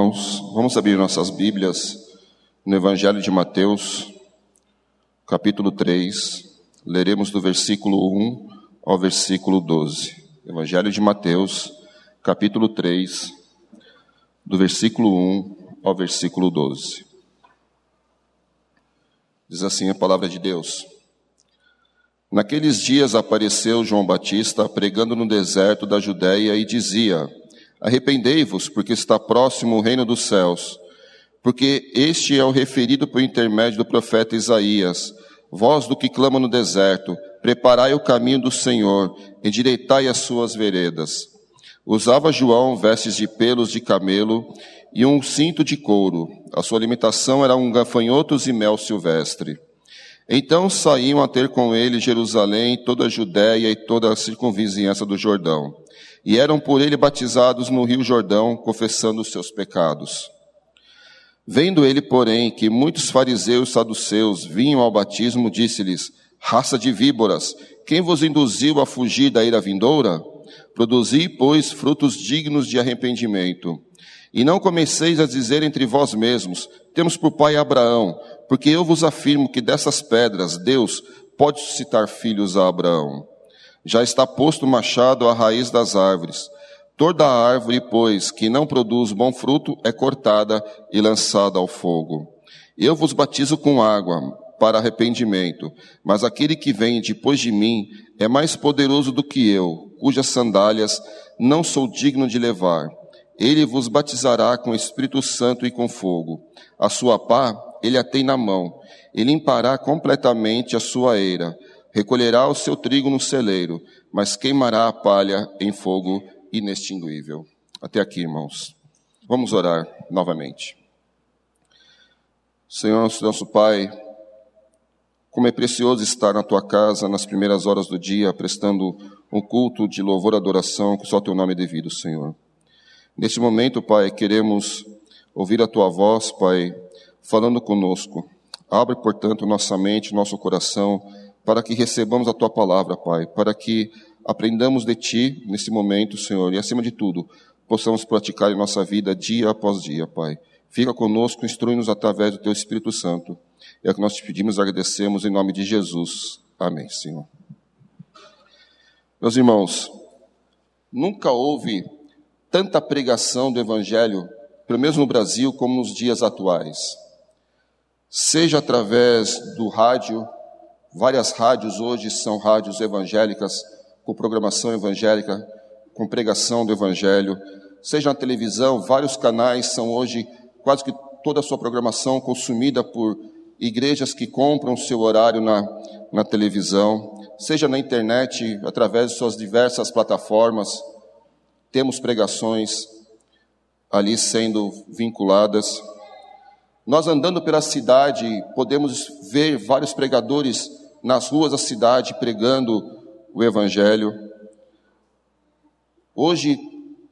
irmãos, vamos abrir nossas Bíblias no Evangelho de Mateus, capítulo 3, leremos do versículo 1 ao versículo 12. Evangelho de Mateus, capítulo 3, do versículo 1 ao versículo 12. Diz assim a palavra de Deus. Naqueles dias apareceu João Batista pregando no deserto da Judéia e dizia: Arrependei-vos, porque está próximo o reino dos céus. Porque este é o referido por intermédio do profeta Isaías. Vós do que clama no deserto, preparai o caminho do Senhor, endireitai as suas veredas. Usava João vestes de pelos de camelo e um cinto de couro. A sua alimentação era um gafanhotos e mel silvestre. Então saíam a ter com ele Jerusalém, toda a Judéia e toda a circunvizinhança do Jordão e eram por ele batizados no rio Jordão, confessando os seus pecados. Vendo ele, porém, que muitos fariseus e saduceus vinham ao batismo, disse-lhes: Raça de víboras, quem vos induziu a fugir da ira vindoura? Produzi, pois, frutos dignos de arrependimento. E não comeceis a dizer entre vós mesmos: Temos por pai Abraão, porque eu vos afirmo que dessas pedras Deus pode suscitar filhos a Abraão. Já está posto o machado à raiz das árvores. Toda árvore, pois, que não produz bom fruto, é cortada e lançada ao fogo. Eu vos batizo com água para arrependimento, mas aquele que vem depois de mim é mais poderoso do que eu, cujas sandálias não sou digno de levar. Ele vos batizará com Espírito Santo e com fogo. A sua pá ele a tem na mão, e limpará completamente a sua eira recolherá o seu trigo no celeiro, mas queimará a palha em fogo inextinguível. Até aqui, irmãos. Vamos orar novamente. Senhor, nosso Pai, como é precioso estar na tua casa nas primeiras horas do dia, prestando um culto de louvor e adoração, que só teu nome é devido, Senhor. Neste momento, Pai, queremos ouvir a tua voz, Pai, falando conosco. Abre, portanto, nossa mente, nosso coração, para que recebamos a tua palavra, Pai, para que aprendamos de ti nesse momento, Senhor, e acima de tudo, possamos praticar em nossa vida dia após dia, Pai. Fica conosco, instrui-nos através do teu Espírito Santo. É o que nós te pedimos e agradecemos em nome de Jesus. Amém, Senhor. Meus irmãos, nunca houve tanta pregação do Evangelho, pelo menos no Brasil, como nos dias atuais. Seja através do rádio, Várias rádios hoje são rádios evangélicas, com programação evangélica, com pregação do evangelho. Seja na televisão, vários canais são hoje quase que toda a sua programação consumida por igrejas que compram seu horário na, na televisão. Seja na internet, através de suas diversas plataformas, temos pregações ali sendo vinculadas. Nós andando pela cidade, podemos ver vários pregadores nas ruas da cidade pregando o evangelho. Hoje,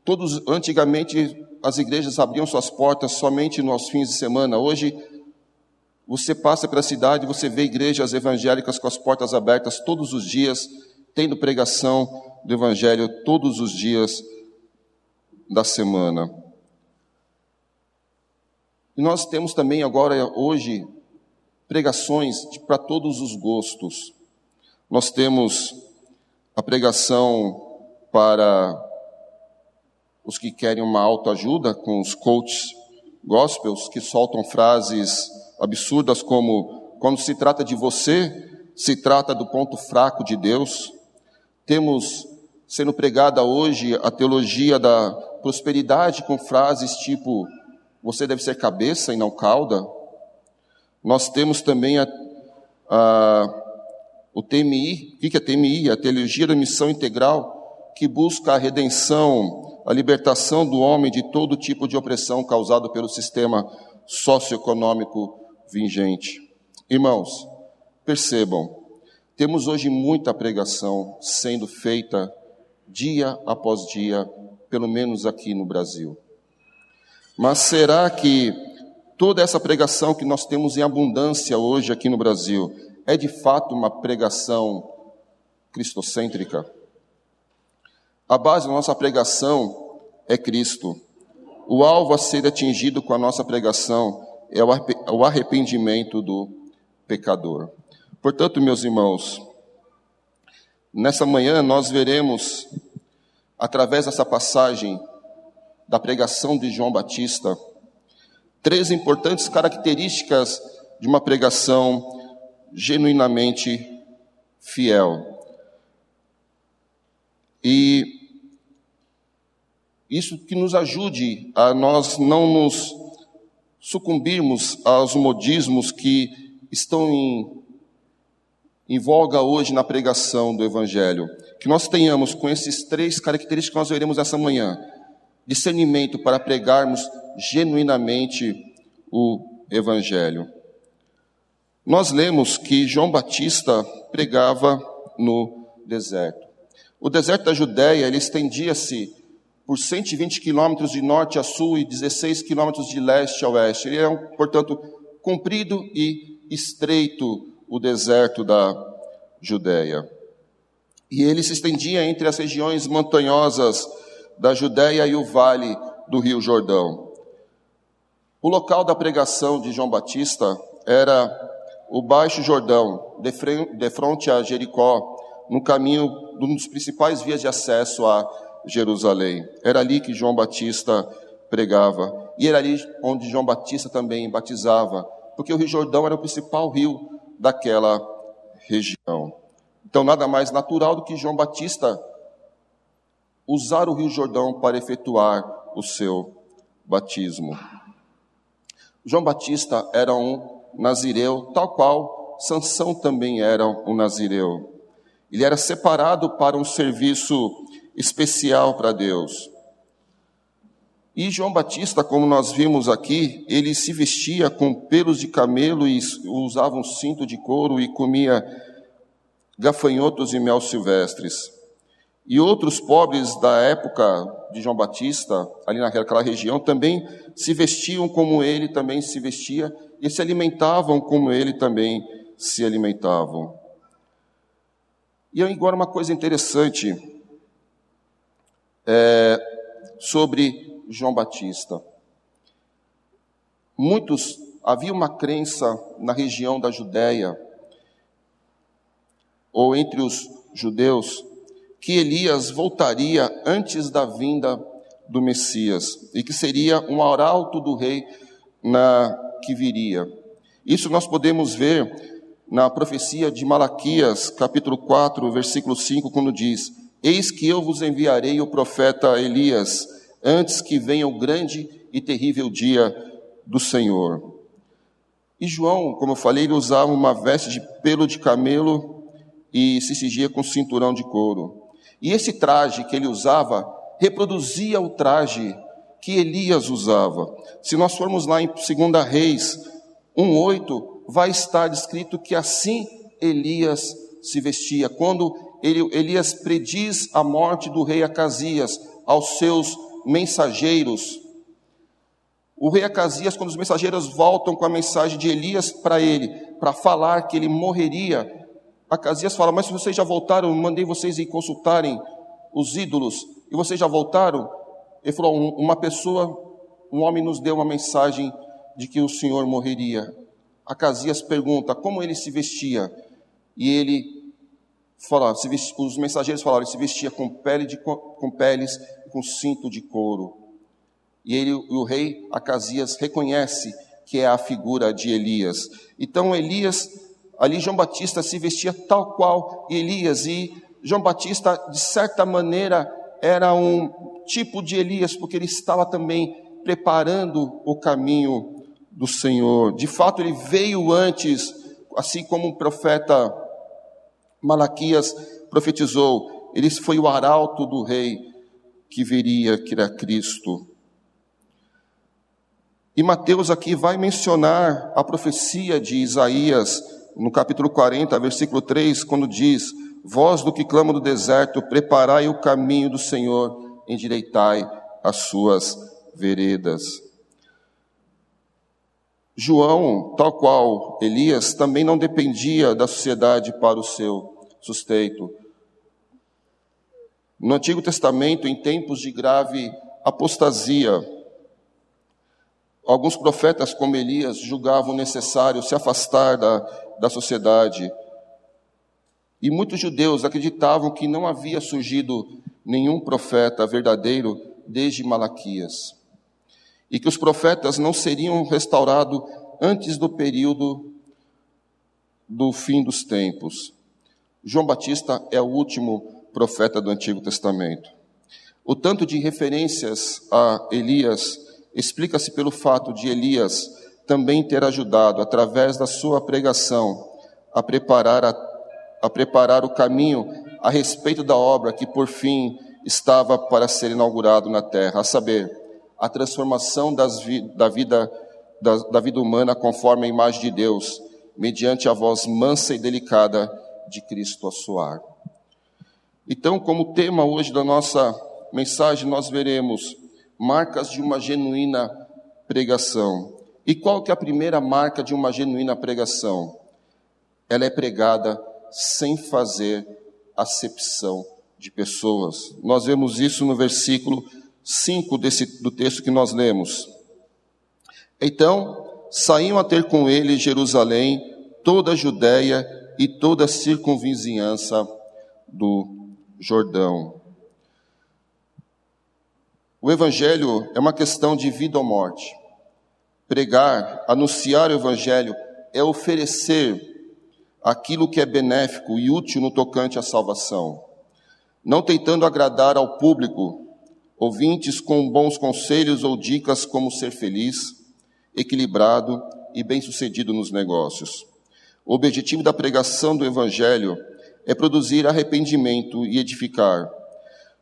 todos antigamente as igrejas abriam suas portas somente nos fins de semana. Hoje, você passa pela cidade, você vê igrejas evangélicas com as portas abertas todos os dias, tendo pregação do evangelho todos os dias da semana. E nós temos também agora hoje pregações para todos os gostos. Nós temos a pregação para os que querem uma autoajuda, com os coaches gospels, que soltam frases absurdas como: quando se trata de você, se trata do ponto fraco de Deus. Temos sendo pregada hoje a teologia da prosperidade com frases tipo: você deve ser cabeça e não cauda. Nós temos também a, a, o TMI. O que é TMI? A Teologia da Missão Integral, que busca a redenção, a libertação do homem de todo tipo de opressão causado pelo sistema socioeconômico vigente. Irmãos, percebam, temos hoje muita pregação sendo feita dia após dia, pelo menos aqui no Brasil. Mas será que toda essa pregação que nós temos em abundância hoje aqui no Brasil é de fato uma pregação cristocêntrica? A base da nossa pregação é Cristo. o alvo a ser atingido com a nossa pregação é o arrependimento do pecador. Portanto, meus irmãos, nessa manhã nós veremos, através dessa passagem da pregação de João Batista, três importantes características de uma pregação genuinamente fiel. E isso que nos ajude a nós não nos sucumbirmos aos modismos que estão em, em voga hoje na pregação do Evangelho. Que nós tenhamos com esses três características que nós veremos essa manhã: discernimento para pregarmos genuinamente o Evangelho. Nós lemos que João Batista pregava no deserto. O deserto da Judéia, ele estendia-se por 120 quilômetros de norte a sul e 16 quilômetros de leste a oeste. Ele é, portanto, comprido e estreito o deserto da Judéia. E ele se estendia entre as regiões montanhosas da Judéia e o vale do Rio Jordão. O local da pregação de João Batista era o Baixo Jordão, de frente a Jericó, no caminho, um dos principais vias de acesso a Jerusalém. Era ali que João Batista pregava. E era ali onde João Batista também batizava, porque o Rio Jordão era o principal rio daquela região. Então, nada mais natural do que João Batista usar o Rio Jordão para efetuar o seu batismo. João Batista era um nazireu, tal qual Sansão também era um nazireu. Ele era separado para um serviço especial para Deus. E João Batista, como nós vimos aqui, ele se vestia com pelos de camelo e usava um cinto de couro e comia gafanhotos e mel silvestres. E outros pobres da época de João Batista, ali naquela região, também se vestiam como ele também se vestia e se alimentavam como ele também se alimentavam. E agora uma coisa interessante, é, sobre João Batista. Muitos, havia uma crença na região da Judéia, ou entre os judeus, que Elias voltaria antes da vinda do Messias e que seria um arauto do rei na que viria. Isso nós podemos ver na profecia de Malaquias, capítulo 4, versículo 5, quando diz: Eis que eu vos enviarei o profeta Elias, antes que venha o grande e terrível dia do Senhor. E João, como eu falei, ele usava uma veste de pelo de camelo e se cingia com cinturão de couro. E esse traje que ele usava reproduzia o traje que Elias usava. Se nós formos lá em 2 Reis 1,8, vai estar descrito que assim Elias se vestia. Quando Elias prediz a morte do rei Acasias aos seus mensageiros. O rei Acasias, quando os mensageiros voltam com a mensagem de Elias para ele, para falar que ele morreria, Acasias fala: Mas se vocês já voltaram, mandei vocês ir consultarem os ídolos, e vocês já voltaram? Ele falou: Uma pessoa, um homem nos deu uma mensagem de que o Senhor morreria. Acasias pergunta como ele se vestia, e ele fala, os mensageiros falaram, ele se vestia com, pele de, com peles com cinto de couro. E ele, o rei Acasias reconhece que é a figura de Elias. Então Elias, ali João Batista se vestia tal qual Elias e João Batista de certa maneira era um tipo de Elias porque ele estava também preparando o caminho do Senhor. De fato ele veio antes, assim como um profeta Malaquias profetizou, ele foi o arauto do rei que viria, que era Cristo. E Mateus aqui vai mencionar a profecia de Isaías, no capítulo 40, versículo 3, quando diz: Voz do que clama do deserto, preparai o caminho do Senhor, endireitai as suas veredas. João, tal qual Elias, também não dependia da sociedade para o seu sustento. No Antigo Testamento, em tempos de grave apostasia, Alguns profetas, como Elias, julgavam necessário se afastar da, da sociedade. E muitos judeus acreditavam que não havia surgido nenhum profeta verdadeiro desde Malaquias. E que os profetas não seriam restaurados antes do período do fim dos tempos. João Batista é o último profeta do Antigo Testamento. O tanto de referências a Elias explica-se pelo fato de Elias também ter ajudado, através da sua pregação, a preparar, a, a preparar o caminho a respeito da obra que, por fim, estava para ser inaugurado na terra, a saber, a transformação das, da, vida, da, da vida humana conforme a imagem de Deus, mediante a voz mansa e delicada de Cristo a soar. Então, como tema hoje da nossa mensagem, nós veremos marcas de uma genuína pregação. E qual que é a primeira marca de uma genuína pregação? Ela é pregada sem fazer acepção de pessoas. Nós vemos isso no versículo 5 desse, do texto que nós lemos. Então, saíam a ter com ele Jerusalém, toda a Judéia e toda a circunvizinhança do Jordão. O Evangelho é uma questão de vida ou morte. Pregar, anunciar o Evangelho é oferecer aquilo que é benéfico e útil no tocante à salvação, não tentando agradar ao público, ouvintes com bons conselhos ou dicas como ser feliz, equilibrado e bem-sucedido nos negócios. O objetivo da pregação do Evangelho é produzir arrependimento e edificar.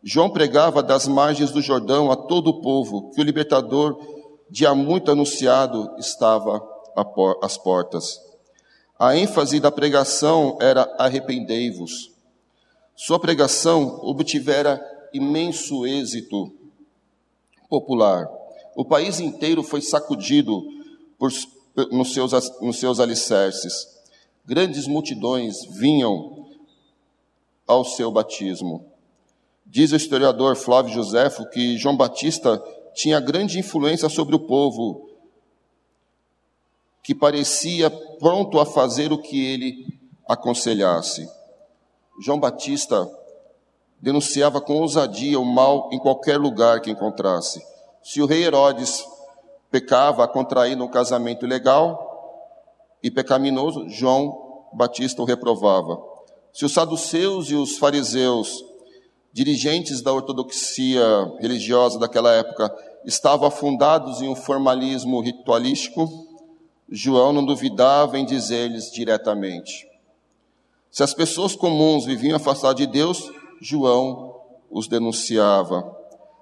João pregava das margens do Jordão a todo o povo que o libertador, de há muito anunciado, estava às portas. A ênfase da pregação era arrependei-vos. Sua pregação obtivera imenso êxito popular. O país inteiro foi sacudido por, nos, seus, nos seus alicerces. Grandes multidões vinham ao seu batismo. Diz o historiador Flávio Josefo que João Batista tinha grande influência sobre o povo, que parecia pronto a fazer o que ele aconselhasse. João Batista denunciava com ousadia o mal em qualquer lugar que encontrasse. Se o rei Herodes pecava contraindo um casamento ilegal e pecaminoso, João Batista o reprovava. Se os saduceus e os fariseus, dirigentes da ortodoxia religiosa daquela época, estavam afundados em um formalismo ritualístico, João não duvidava em dizer-lhes diretamente. Se as pessoas comuns viviam afastadas de Deus, João os denunciava.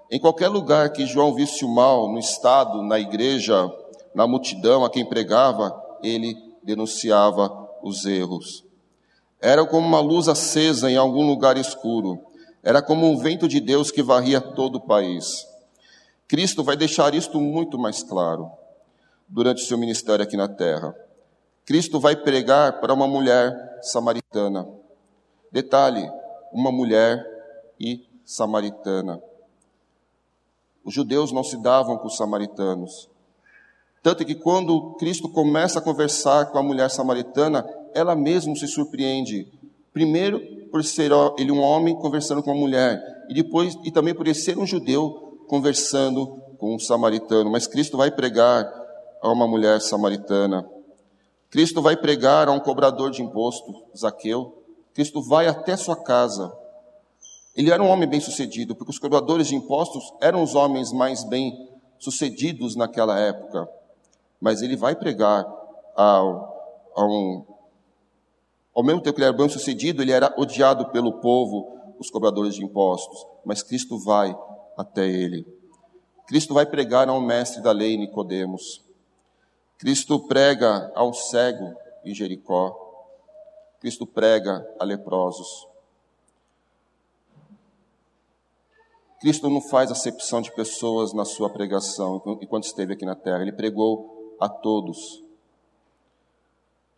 Em qualquer lugar que João visse o mal, no estado, na igreja, na multidão a quem pregava, ele denunciava os erros. Era como uma luz acesa em algum lugar escuro. Era como um vento de Deus que varria todo o país. Cristo vai deixar isto muito mais claro durante o seu ministério aqui na terra. Cristo vai pregar para uma mulher samaritana. Detalhe: uma mulher e samaritana. Os judeus não se davam com os samaritanos. Tanto que quando Cristo começa a conversar com a mulher samaritana, ela mesma se surpreende. Primeiro, por ser ele um homem conversando com uma mulher, e depois e também por ele ser um judeu conversando com um samaritano. Mas Cristo vai pregar a uma mulher samaritana. Cristo vai pregar a um cobrador de imposto, Zaqueu. Cristo vai até sua casa. Ele era um homem bem-sucedido, porque os cobradores de impostos eram os homens mais bem-sucedidos naquela época. Mas ele vai pregar a, a um ao mesmo tempo que ele era bem sucedido, ele era odiado pelo povo, os cobradores de impostos. Mas Cristo vai até ele. Cristo vai pregar a um mestre da lei, Nicodemos. Cristo prega a um cego em Jericó. Cristo prega a leprosos. Cristo não faz acepção de pessoas na sua pregação enquanto esteve aqui na terra. Ele pregou a todos.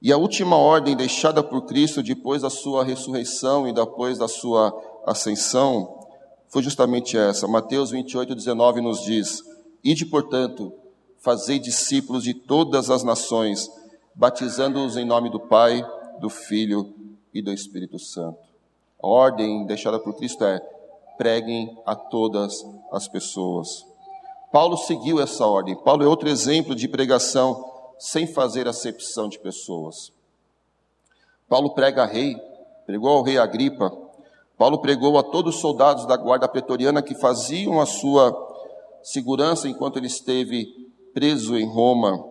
E a última ordem deixada por Cristo depois da sua ressurreição e depois da sua ascensão foi justamente essa. Mateus 28, 19 nos diz: Ide, portanto, fazei discípulos de todas as nações, batizando-os em nome do Pai, do Filho e do Espírito Santo. A ordem deixada por Cristo é: preguem a todas as pessoas. Paulo seguiu essa ordem. Paulo é outro exemplo de pregação sem fazer acepção de pessoas. Paulo prega a rei, pregou ao rei Agripa. Paulo pregou a todos os soldados da guarda pretoriana que faziam a sua segurança enquanto ele esteve preso em Roma,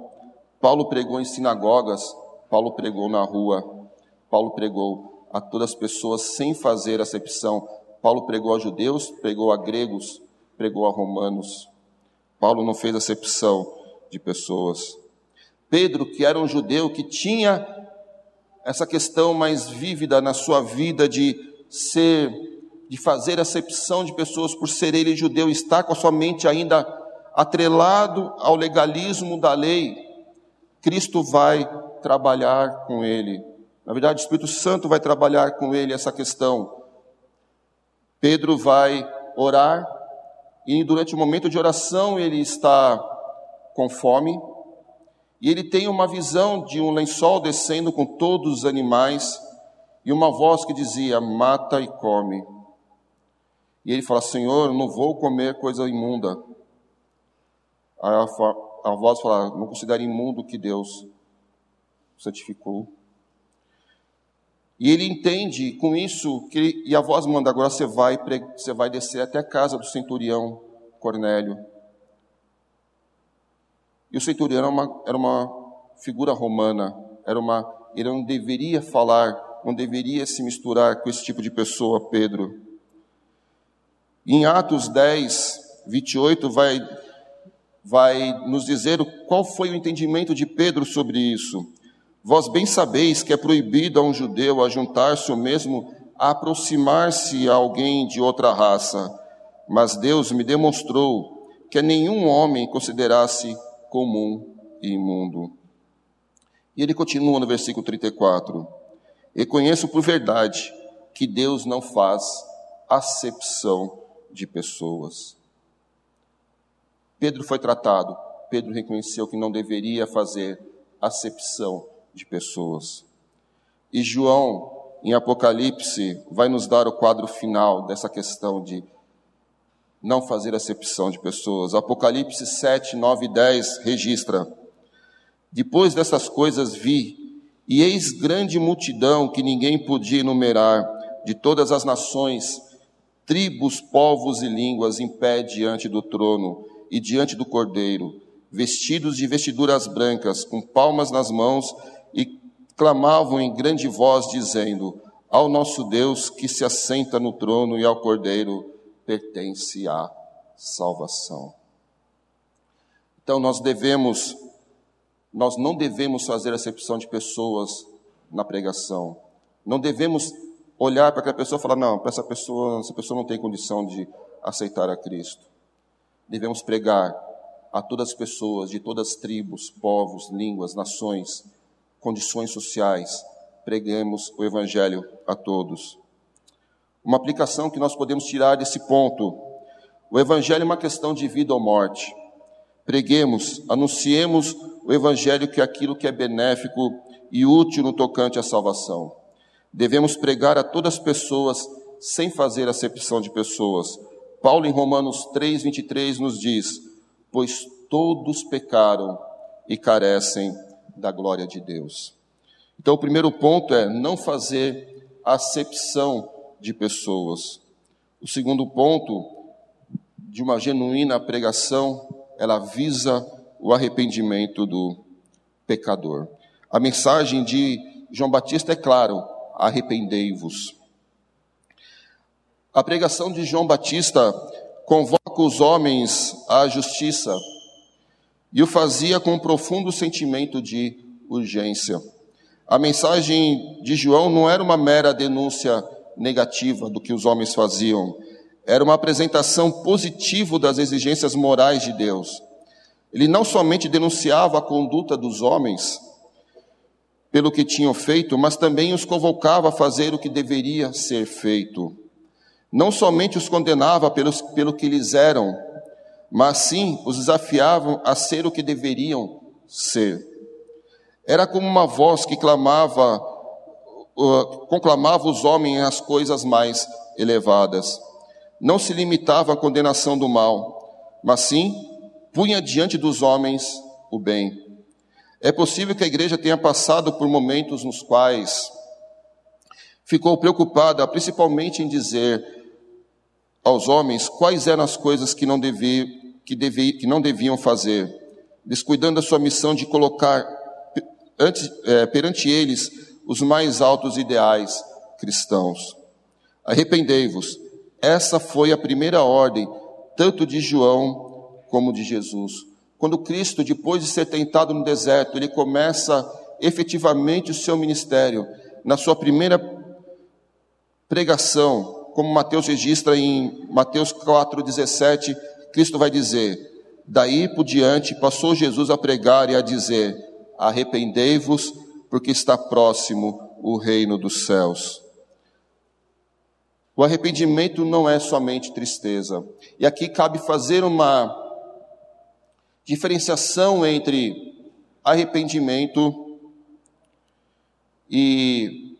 Paulo pregou em sinagogas, Paulo pregou na rua, Paulo pregou a todas as pessoas sem fazer acepção. Paulo pregou a judeus, pregou a gregos, pregou a romanos. Paulo não fez acepção de pessoas. Pedro, que era um judeu que tinha essa questão mais vívida na sua vida de ser, de fazer acepção de pessoas por ser ele judeu, estar com a sua mente ainda atrelado ao legalismo da lei, Cristo vai trabalhar com ele. Na verdade, o Espírito Santo vai trabalhar com ele essa questão. Pedro vai orar e durante o momento de oração ele está com fome e ele tem uma visão de um lençol descendo com todos os animais e uma voz que dizia: mata e come. E ele fala: Senhor, não vou comer coisa imunda. Aí a, a voz fala: Não considere imundo que Deus santificou. E ele entende com isso que e a voz manda agora você vai você vai descer até a casa do centurião Cornélio. E o centurião era uma, era uma figura romana, era uma ele não deveria falar, não deveria se misturar com esse tipo de pessoa, Pedro. Em Atos 10, 28 vai vai nos dizer qual foi o entendimento de Pedro sobre isso. Vós bem sabeis que é proibido a um judeu ajuntar-se ou mesmo aproximar-se a alguém de outra raça, mas Deus me demonstrou que a nenhum homem considerasse comum e imundo. E ele continua no versículo 34: E conheço por verdade que Deus não faz acepção de pessoas. Pedro foi tratado, Pedro reconheceu que não deveria fazer acepção de pessoas. E João, em Apocalipse, vai nos dar o quadro final dessa questão de não fazer acepção de pessoas. Apocalipse 7, 9 e 10 registra: Depois dessas coisas vi, e eis grande multidão que ninguém podia enumerar, de todas as nações, tribos, povos e línguas, em pé diante do trono e diante do cordeiro, vestidos de vestiduras brancas, com palmas nas mãos, e clamavam em grande voz, dizendo: Ao nosso Deus que se assenta no trono e ao cordeiro pertence a salvação. Então nós devemos, nós não devemos fazer acepção de pessoas na pregação. Não devemos olhar para aquela pessoa e falar, não, para essa pessoa, essa pessoa não tem condição de aceitar a Cristo devemos pregar a todas as pessoas de todas as tribos, povos, línguas, nações, condições sociais. Preguemos o Evangelho a todos. Uma aplicação que nós podemos tirar desse ponto: o Evangelho é uma questão de vida ou morte. Preguemos, anunciemos o Evangelho que é aquilo que é benéfico e útil no tocante à salvação. Devemos pregar a todas as pessoas sem fazer acepção de pessoas, Paulo, em Romanos 3, 23, nos diz: Pois todos pecaram e carecem da glória de Deus. Então, o primeiro ponto é não fazer acepção de pessoas. O segundo ponto, de uma genuína pregação, ela visa o arrependimento do pecador. A mensagem de João Batista é claro: arrependei-vos. A pregação de João Batista convoca os homens à justiça e o fazia com um profundo sentimento de urgência. A mensagem de João não era uma mera denúncia negativa do que os homens faziam, era uma apresentação positiva das exigências morais de Deus. Ele não somente denunciava a conduta dos homens pelo que tinham feito, mas também os convocava a fazer o que deveria ser feito não somente os condenava pelos, pelo que lhes eram, mas sim os desafiavam a ser o que deveriam ser. Era como uma voz que clamava, conclamava os homens às coisas mais elevadas. Não se limitava à condenação do mal, mas sim punha diante dos homens o bem. É possível que a igreja tenha passado por momentos nos quais ficou preocupada, principalmente em dizer aos homens quais eram as coisas que não, devia, que, devia, que não deviam fazer, descuidando da sua missão de colocar ante, é, perante eles os mais altos ideais cristãos. Arrependei-vos. Essa foi a primeira ordem, tanto de João como de Jesus. Quando Cristo, depois de ser tentado no deserto, ele começa efetivamente o seu ministério. Na sua primeira pregação, como Mateus registra em Mateus 4,17, Cristo vai dizer: Daí por diante passou Jesus a pregar e a dizer: Arrependei-vos, porque está próximo o reino dos céus. O arrependimento não é somente tristeza. E aqui cabe fazer uma diferenciação entre arrependimento e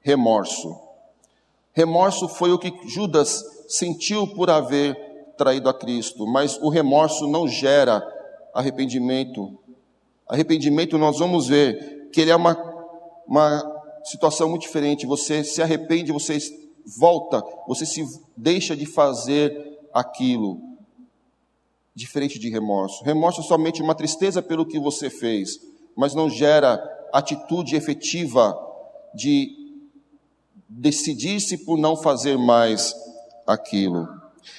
remorso. Remorso foi o que Judas sentiu por haver traído a Cristo, mas o remorso não gera arrependimento. Arrependimento, nós vamos ver que ele é uma, uma situação muito diferente. Você se arrepende, você volta, você se deixa de fazer aquilo. Diferente de remorso. Remorso é somente uma tristeza pelo que você fez, mas não gera atitude efetiva de decidir-se por não fazer mais aquilo.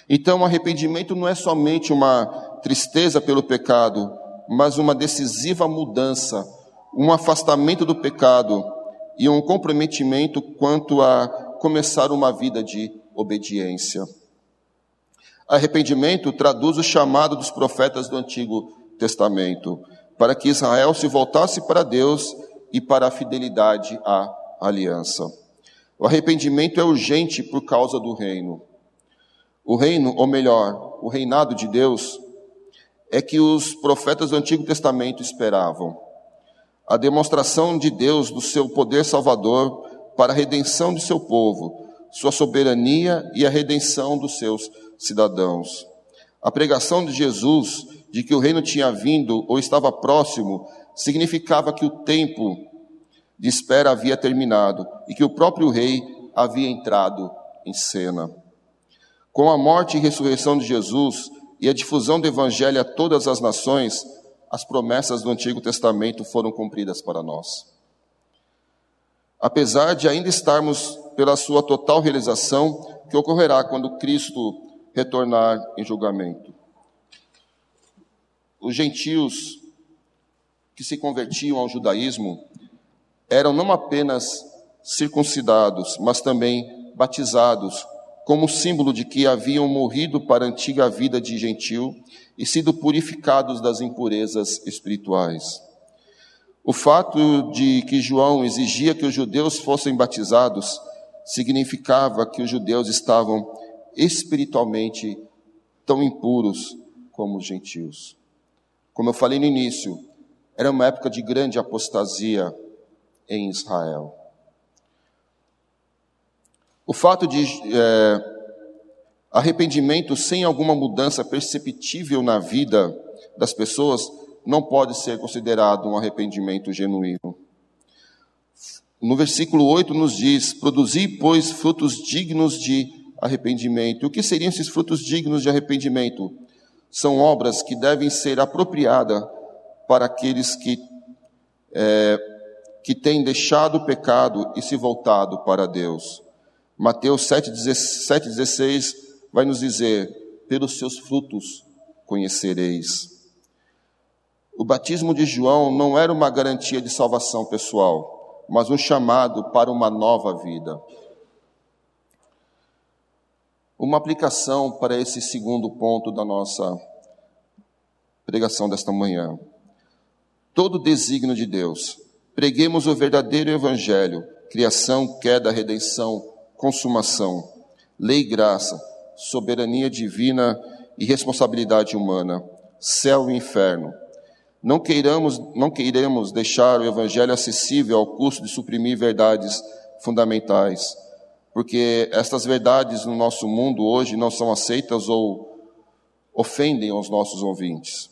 Então, arrependimento não é somente uma tristeza pelo pecado, mas uma decisiva mudança, um afastamento do pecado e um comprometimento quanto a começar uma vida de obediência. Arrependimento traduz o chamado dos profetas do Antigo Testamento, para que Israel se voltasse para Deus e para a fidelidade à aliança. O arrependimento é urgente por causa do reino. O reino, ou melhor, o reinado de Deus, é que os profetas do Antigo Testamento esperavam. A demonstração de Deus do seu poder salvador para a redenção de seu povo, sua soberania e a redenção dos seus cidadãos. A pregação de Jesus de que o reino tinha vindo ou estava próximo significava que o tempo de espera havia terminado e que o próprio rei havia entrado em cena. Com a morte e ressurreição de Jesus e a difusão do Evangelho a todas as nações, as promessas do Antigo Testamento foram cumpridas para nós. Apesar de ainda estarmos pela sua total realização, que ocorrerá quando Cristo retornar em julgamento. Os gentios que se convertiam ao judaísmo eram não apenas circuncidados, mas também batizados como símbolo de que haviam morrido para a antiga vida de gentil e sido purificados das impurezas espirituais. O fato de que João exigia que os judeus fossem batizados significava que os judeus estavam espiritualmente tão impuros como os gentios. Como eu falei no início, era uma época de grande apostasia em Israel. O fato de é, arrependimento sem alguma mudança perceptível na vida das pessoas não pode ser considerado um arrependimento genuíno. No versículo 8 nos diz: Produzi, pois, frutos dignos de arrependimento. O que seriam esses frutos dignos de arrependimento? São obras que devem ser apropriadas para aqueles que, é, que têm deixado o pecado e se voltado para Deus. Mateus 7,16 vai nos dizer: pelos seus frutos conhecereis. O batismo de João não era uma garantia de salvação pessoal, mas um chamado para uma nova vida. Uma aplicação para esse segundo ponto da nossa pregação desta manhã. Todo desígnio de Deus. Preguemos o verdadeiro evangelho, criação, queda, redenção, consumação, lei e graça, soberania divina e responsabilidade humana, céu e inferno. Não queiramos, não deixar o evangelho acessível ao custo de suprimir verdades fundamentais, porque estas verdades no nosso mundo hoje não são aceitas ou ofendem aos nossos ouvintes.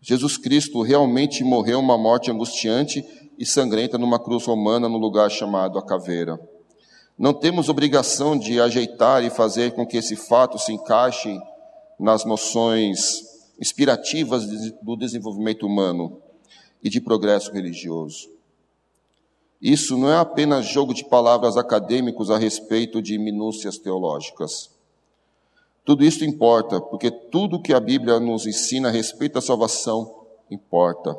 Jesus Cristo realmente morreu uma morte angustiante e sangrenta numa cruz romana no lugar chamado a caveira. Não temos obrigação de ajeitar e fazer com que esse fato se encaixe nas noções inspirativas do desenvolvimento humano e de progresso religioso. Isso não é apenas jogo de palavras acadêmicos a respeito de minúcias teológicas. Tudo isso importa, porque tudo que a Bíblia nos ensina a respeito da salvação importa.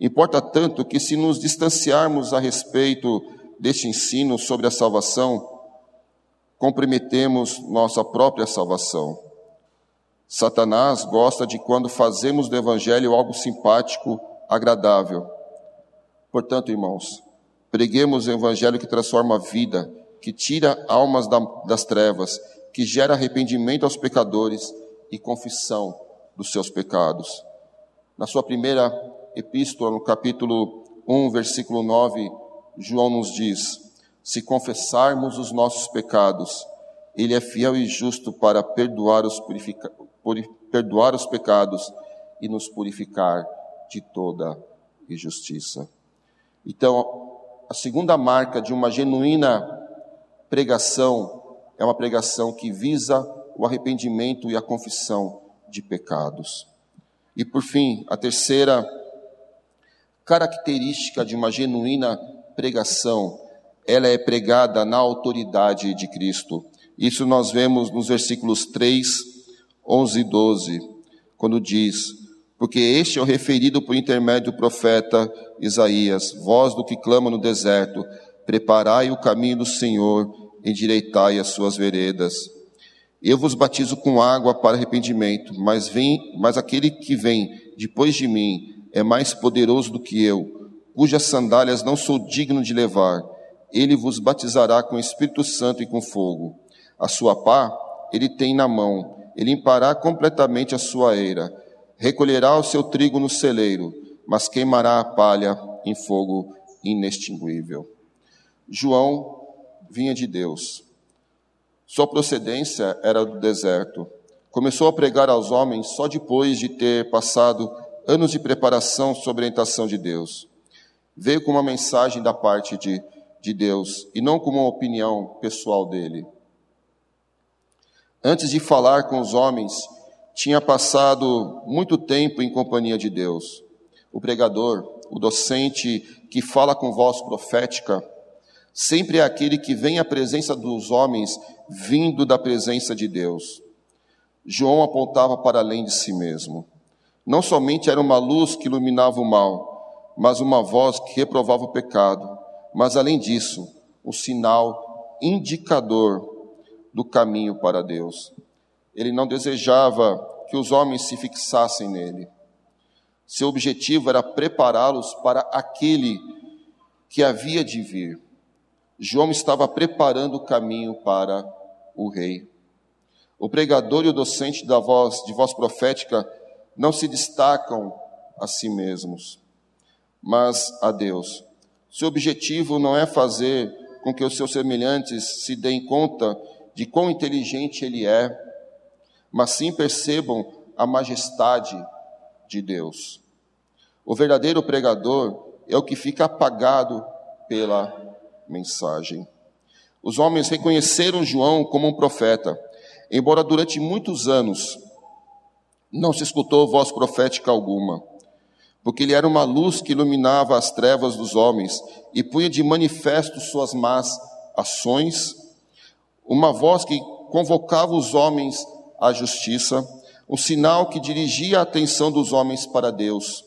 Importa tanto que, se nos distanciarmos a respeito deste ensino sobre a salvação, comprometemos nossa própria salvação. Satanás gosta de quando fazemos do Evangelho algo simpático, agradável. Portanto, irmãos, preguemos o Evangelho que transforma a vida, que tira almas das trevas, que gera arrependimento aos pecadores e confissão dos seus pecados. Na sua primeira epístola, no capítulo 1, versículo 9, João nos diz: Se confessarmos os nossos pecados, Ele é fiel e justo para perdoar os, perdoar os pecados e nos purificar de toda injustiça. Então, a segunda marca de uma genuína pregação é uma pregação que visa o arrependimento e a confissão de pecados. E por fim, a terceira característica de uma genuína pregação, ela é pregada na autoridade de Cristo. Isso nós vemos nos versículos 3, 11 e 12, quando diz: Porque este é o referido por intermédio do profeta Isaías, voz do que clama no deserto, preparai o caminho do Senhor, endireitai as suas veredas. Eu vos batizo com água para arrependimento, mas vem, mas aquele que vem depois de mim é mais poderoso do que eu, cujas sandálias não sou digno de levar. Ele vos batizará com Espírito Santo e com fogo. A sua pá ele tem na mão, ele limpará completamente a sua eira, recolherá o seu trigo no celeiro, mas queimará a palha em fogo inextinguível. João vinha de Deus. Sua procedência era do deserto. Começou a pregar aos homens só depois de ter passado anos de preparação sob orientação de Deus. Veio com uma mensagem da parte de, de Deus e não com uma opinião pessoal dele. Antes de falar com os homens, tinha passado muito tempo em companhia de Deus. O pregador, o docente que fala com voz profética, sempre é aquele que vem à presença dos homens, vindo da presença de Deus. João apontava para além de si mesmo. Não somente era uma luz que iluminava o mal, mas uma voz que reprovava o pecado, mas além disso, um sinal indicador do caminho para Deus. Ele não desejava que os homens se fixassem nele. Seu objetivo era prepará-los para aquele que havia de vir. João estava preparando o caminho para o rei. O pregador e o docente da voz, de voz profética não se destacam a si mesmos, mas a Deus. Seu objetivo não é fazer com que os seus semelhantes se deem conta de quão inteligente ele é, mas sim percebam a majestade de Deus. O verdadeiro pregador é o que fica apagado pela mensagem. Os homens reconheceram João como um profeta, embora durante muitos anos não se escutou voz profética alguma, porque ele era uma luz que iluminava as trevas dos homens e punha de manifesto suas más ações, uma voz que convocava os homens à justiça, um sinal que dirigia a atenção dos homens para Deus.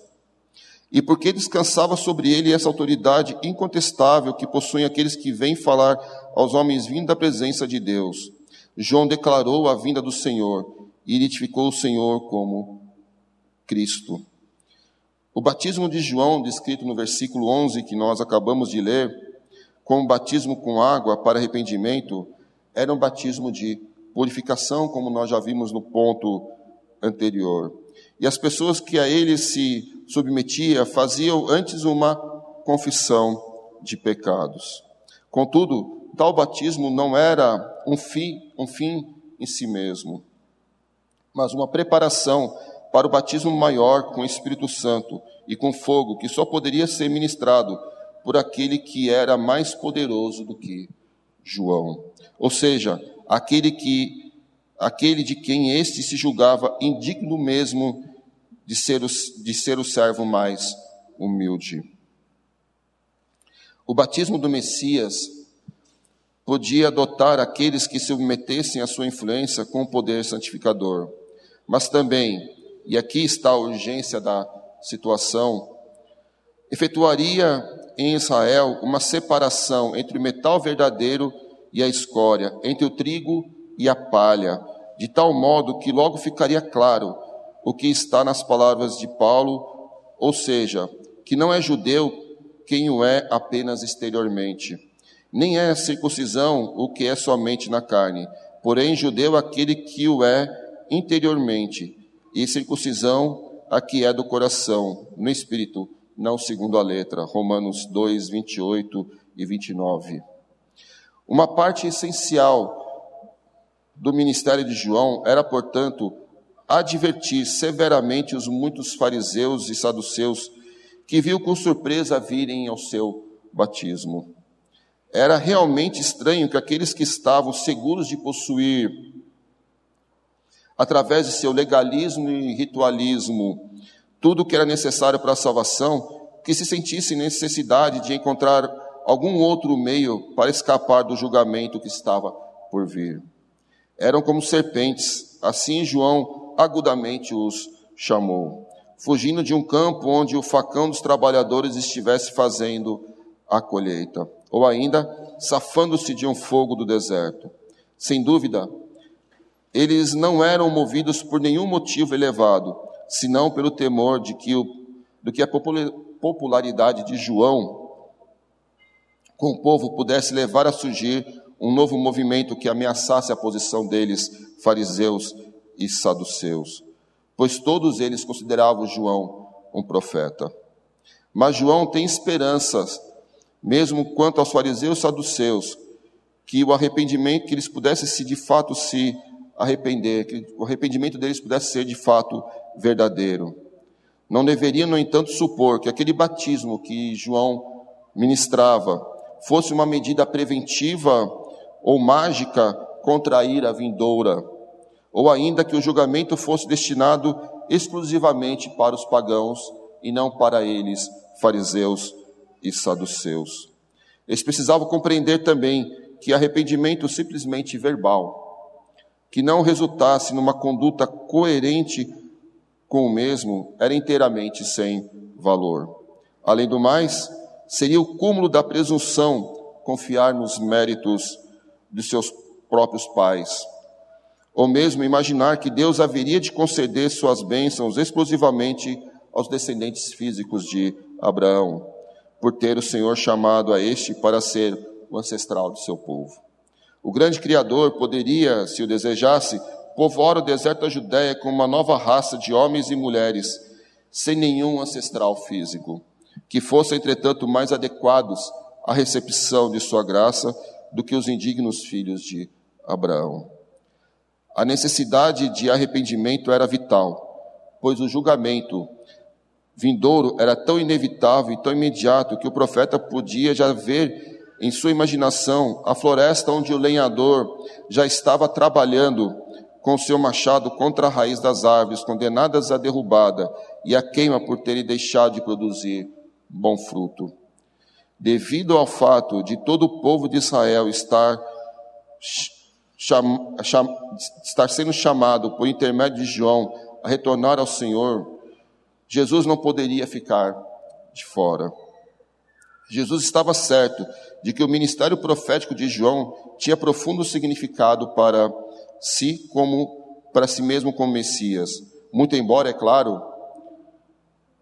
E porque descansava sobre ele essa autoridade incontestável que possuem aqueles que vêm falar aos homens vindo da presença de Deus. João declarou a vinda do Senhor e identificou o Senhor como Cristo. O batismo de João, descrito no versículo 11 que nós acabamos de ler, como batismo com água para arrependimento, era um batismo de purificação, como nós já vimos no ponto anterior. E as pessoas que a ele se submetia faziam antes uma confissão de pecados. Contudo, tal batismo não era um fim, um fim em si mesmo, mas uma preparação para o batismo maior com o Espírito Santo e com fogo, que só poderia ser ministrado por aquele que era mais poderoso do que João. Ou seja, aquele que aquele de quem este se julgava indigno mesmo de ser o, de ser o servo mais humilde. O batismo do Messias podia adotar aqueles que se submetessem à sua influência com o poder santificador, mas também, e aqui está a urgência da situação, efetuaria em Israel uma separação entre o metal verdadeiro e a escória, entre o trigo e a palha, de tal modo que logo ficaria claro o que está nas palavras de Paulo, ou seja, que não é judeu quem o é apenas exteriormente, nem é circuncisão o que é somente na carne, porém judeu aquele que o é interiormente, e circuncisão a que é do coração, no espírito, não segundo a letra. Romanos 2, 28 e 29. Uma parte essencial do ministério de João era, portanto, advertir severamente os muitos fariseus e saduceus que viu com surpresa virem ao seu batismo. Era realmente estranho que aqueles que estavam seguros de possuir, através de seu legalismo e ritualismo, tudo o que era necessário para a salvação, que se sentissem necessidade de encontrar algum outro meio para escapar do julgamento que estava por vir eram como serpentes, assim João agudamente os chamou, fugindo de um campo onde o facão dos trabalhadores estivesse fazendo a colheita, ou ainda safando-se de um fogo do deserto. Sem dúvida, eles não eram movidos por nenhum motivo elevado, senão pelo temor de que, o, do que a popularidade de João com o povo pudesse levar a surgir um novo movimento que ameaçasse a posição deles, fariseus e saduceus, pois todos eles consideravam João um profeta. Mas João tem esperanças, mesmo quanto aos fariseus e saduceus, que o arrependimento, que eles pudessem se de fato se arrepender, que o arrependimento deles pudesse ser de fato verdadeiro. Não deveriam, no entanto, supor que aquele batismo que João ministrava fosse uma medida preventiva ou mágica contra a ira vindoura, ou ainda que o julgamento fosse destinado exclusivamente para os pagãos e não para eles, fariseus e saduceus. Eles precisavam compreender também que arrependimento simplesmente verbal, que não resultasse numa conduta coerente com o mesmo, era inteiramente sem valor. Além do mais, seria o cúmulo da presunção confiar nos méritos de seus próprios pais. Ou mesmo imaginar que Deus haveria de conceder suas bênçãos exclusivamente aos descendentes físicos de Abraão, por ter o Senhor chamado a este para ser o ancestral de seu povo. O grande Criador poderia, se o desejasse, povoar o deserto da Judéia com uma nova raça de homens e mulheres, sem nenhum ancestral físico, que fossem, entretanto, mais adequados à recepção de sua graça do que os indignos filhos de Abraão. A necessidade de arrependimento era vital, pois o julgamento vindouro era tão inevitável e tão imediato que o profeta podia já ver em sua imaginação a floresta onde o lenhador já estava trabalhando com seu machado contra a raiz das árvores, condenadas à derrubada e à queima por terem deixado de produzir bom fruto devido ao fato de todo o povo de Israel estar, cham, cham, estar sendo chamado por intermédio de João a retornar ao Senhor, Jesus não poderia ficar de fora. Jesus estava certo de que o ministério profético de João tinha profundo significado para si como para si mesmo como Messias. Muito embora, é claro,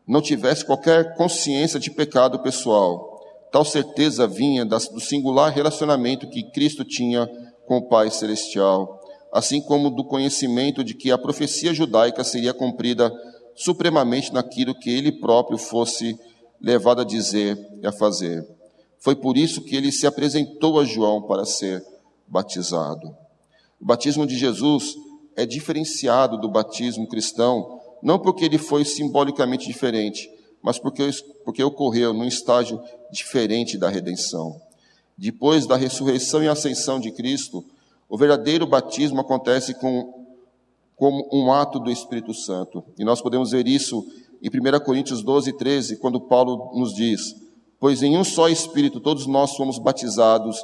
não tivesse qualquer consciência de pecado pessoal. Tal certeza vinha do singular relacionamento que Cristo tinha com o Pai Celestial, assim como do conhecimento de que a profecia judaica seria cumprida supremamente naquilo que ele próprio fosse levado a dizer e a fazer. Foi por isso que ele se apresentou a João para ser batizado. O batismo de Jesus é diferenciado do batismo cristão, não porque ele foi simbolicamente diferente, mas porque, porque ocorreu num estágio diferente da redenção. Depois da ressurreição e ascensão de Cristo, o verdadeiro batismo acontece com, como um ato do Espírito Santo. E nós podemos ver isso em 1 Coríntios 12, 13, quando Paulo nos diz: Pois em um só Espírito todos nós somos batizados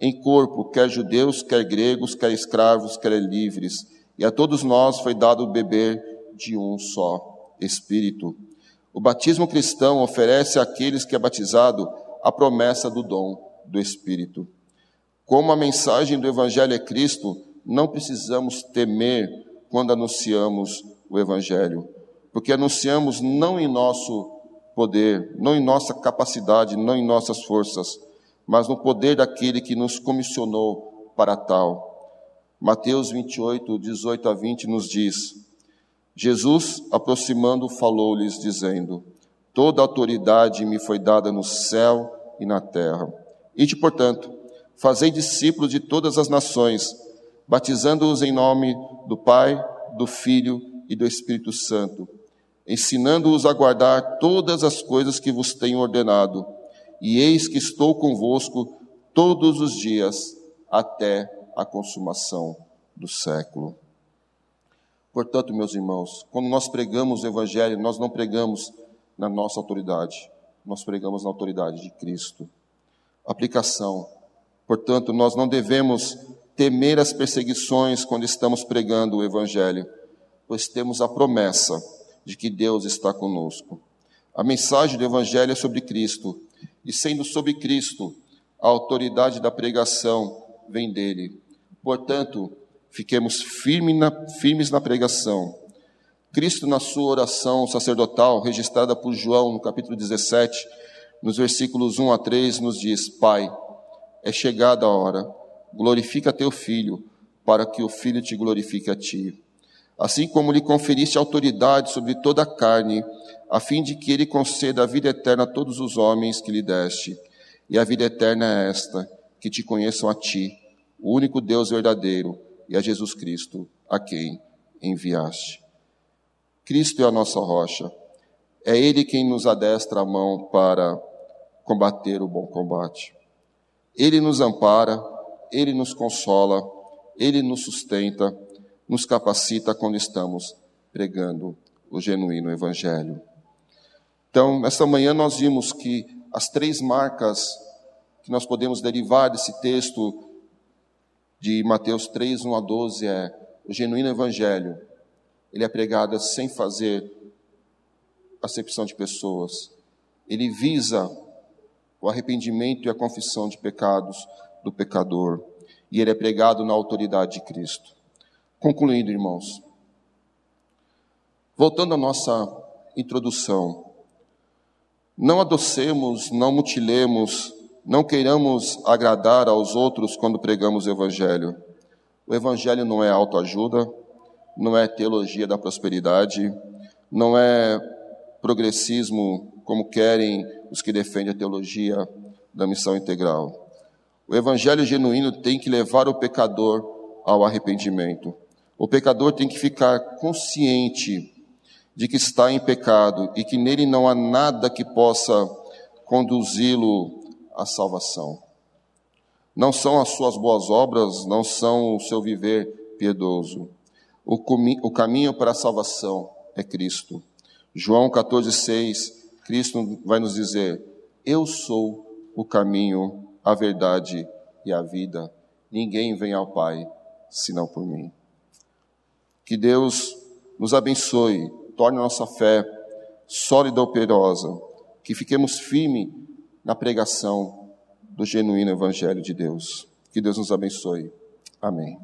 em corpo, quer judeus, quer gregos, quer escravos, quer livres, e a todos nós foi dado beber de um só Espírito. O batismo cristão oferece àqueles que é batizado a promessa do dom do Espírito. Como a mensagem do Evangelho é Cristo, não precisamos temer quando anunciamos o Evangelho, porque anunciamos não em nosso poder, não em nossa capacidade, não em nossas forças, mas no poder daquele que nos comissionou para tal. Mateus 28, 18 a 20 nos diz: Jesus, aproximando, falou-lhes, dizendo: Toda autoridade me foi dada no céu e na terra. Ide, portanto, fazei discípulos de todas as nações, batizando-os em nome do Pai, do Filho e do Espírito Santo, ensinando-os a guardar todas as coisas que vos tenho ordenado e eis que estou convosco todos os dias até a consumação do século. Portanto, meus irmãos, quando nós pregamos o Evangelho, nós não pregamos na nossa autoridade, nós pregamos na autoridade de Cristo. Aplicação. Portanto, nós não devemos temer as perseguições quando estamos pregando o Evangelho, pois temos a promessa de que Deus está conosco. A mensagem do Evangelho é sobre Cristo, e sendo sobre Cristo, a autoridade da pregação vem dele. Portanto, fiquemos firmes na, firmes na pregação. Cristo, na sua oração sacerdotal, registrada por João no capítulo 17, nos versículos 1 a 3, nos diz: Pai, é chegada a hora, glorifica teu filho, para que o filho te glorifique a ti. Assim como lhe conferiste autoridade sobre toda a carne, a fim de que ele conceda a vida eterna a todos os homens que lhe deste. E a vida eterna é esta, que te conheçam a ti, o único Deus verdadeiro, e a Jesus Cristo, a quem enviaste. Cristo é a nossa rocha. É Ele quem nos adestra a mão para combater o bom combate. Ele nos ampara, Ele nos consola, Ele nos sustenta, nos capacita quando estamos pregando o genuíno Evangelho. Então, nesta manhã nós vimos que as três marcas que nós podemos derivar desse texto de Mateus 3, 1 a 12 é o genuíno evangelho. Ele é pregado sem fazer acepção de pessoas. Ele visa o arrependimento e a confissão de pecados do pecador. E ele é pregado na autoridade de Cristo. Concluindo, irmãos. Voltando à nossa introdução. Não adocemos, não mutilemos, não queiramos agradar aos outros quando pregamos o Evangelho. O Evangelho não é autoajuda, não é teologia da prosperidade, não é progressismo como querem os que defendem a teologia da missão integral. O Evangelho genuíno tem que levar o pecador ao arrependimento. O pecador tem que ficar consciente de que está em pecado e que nele não há nada que possa conduzi-lo à salvação. Não são as suas boas obras, não são o seu viver piedoso. O, o caminho para a salvação é Cristo. João 14,6, Cristo vai nos dizer: Eu sou o caminho, a verdade e a vida. Ninguém vem ao Pai senão por mim. Que Deus nos abençoe torne a nossa fé sólida e operosa, que fiquemos firmes na pregação do genuíno Evangelho de Deus. Que Deus nos abençoe. Amém.